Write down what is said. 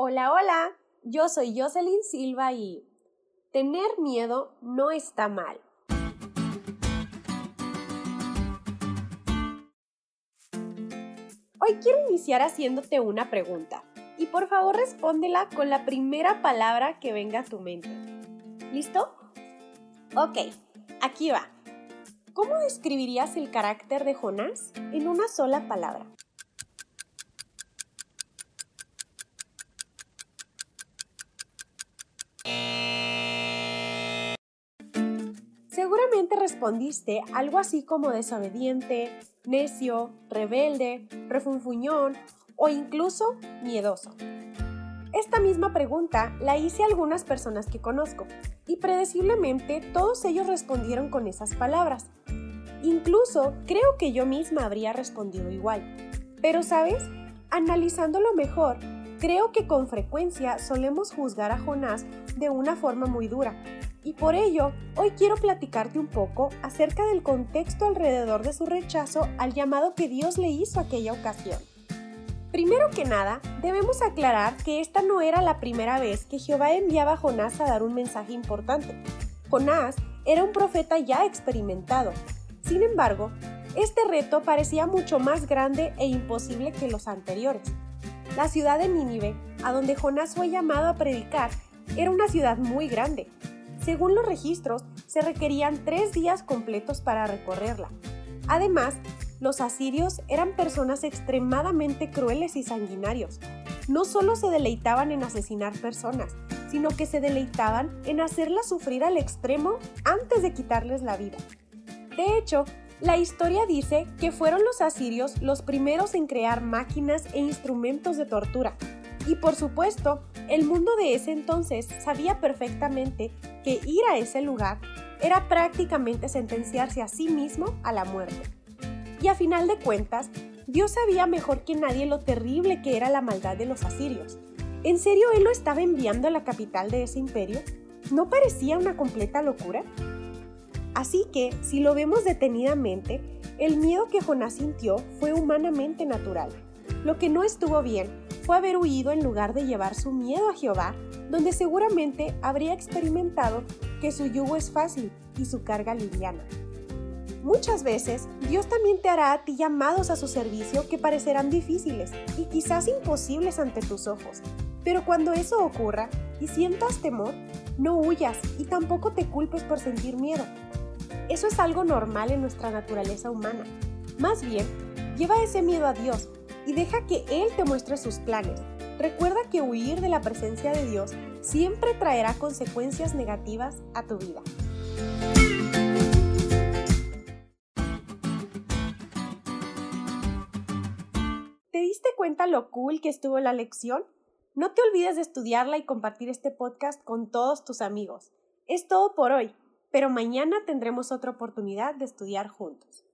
Hola, hola, yo soy Jocelyn Silva y tener miedo no está mal. Hoy quiero iniciar haciéndote una pregunta y por favor respóndela con la primera palabra que venga a tu mente. ¿Listo? Ok, aquí va. ¿Cómo describirías el carácter de Jonás en una sola palabra? Seguramente respondiste algo así como desobediente, necio, rebelde, refunfuñón o incluso miedoso. Esta misma pregunta la hice a algunas personas que conozco y predeciblemente todos ellos respondieron con esas palabras. Incluso creo que yo misma habría respondido igual. Pero sabes, analizándolo mejor, creo que con frecuencia solemos juzgar a Jonás de una forma muy dura. Y por ello, hoy quiero platicarte un poco acerca del contexto alrededor de su rechazo al llamado que Dios le hizo aquella ocasión. Primero que nada, debemos aclarar que esta no era la primera vez que Jehová enviaba a Jonás a dar un mensaje importante. Jonás era un profeta ya experimentado. Sin embargo, este reto parecía mucho más grande e imposible que los anteriores. La ciudad de Nínive, a donde Jonás fue llamado a predicar, era una ciudad muy grande. Según los registros, se requerían tres días completos para recorrerla. Además, los asirios eran personas extremadamente crueles y sanguinarios. No solo se deleitaban en asesinar personas, sino que se deleitaban en hacerlas sufrir al extremo antes de quitarles la vida. De hecho, la historia dice que fueron los asirios los primeros en crear máquinas e instrumentos de tortura. Y por supuesto, el mundo de ese entonces sabía perfectamente que ir a ese lugar era prácticamente sentenciarse a sí mismo a la muerte. Y a final de cuentas, Dios sabía mejor que nadie lo terrible que era la maldad de los asirios. ¿En serio Él lo estaba enviando a la capital de ese imperio? ¿No parecía una completa locura? Así que, si lo vemos detenidamente, el miedo que Jonás sintió fue humanamente natural. Lo que no estuvo bien fue haber huido en lugar de llevar su miedo a Jehová, donde seguramente habría experimentado que su yugo es fácil y su carga liviana. Muchas veces Dios también te hará a ti llamados a su servicio que parecerán difíciles y quizás imposibles ante tus ojos. Pero cuando eso ocurra y sientas temor, no huyas y tampoco te culpes por sentir miedo. Eso es algo normal en nuestra naturaleza humana. Más bien, lleva ese miedo a Dios y deja que Él te muestre sus planes. Recuerda que huir de la presencia de Dios siempre traerá consecuencias negativas a tu vida. ¿Te diste cuenta lo cool que estuvo la lección? No te olvides de estudiarla y compartir este podcast con todos tus amigos. Es todo por hoy, pero mañana tendremos otra oportunidad de estudiar juntos.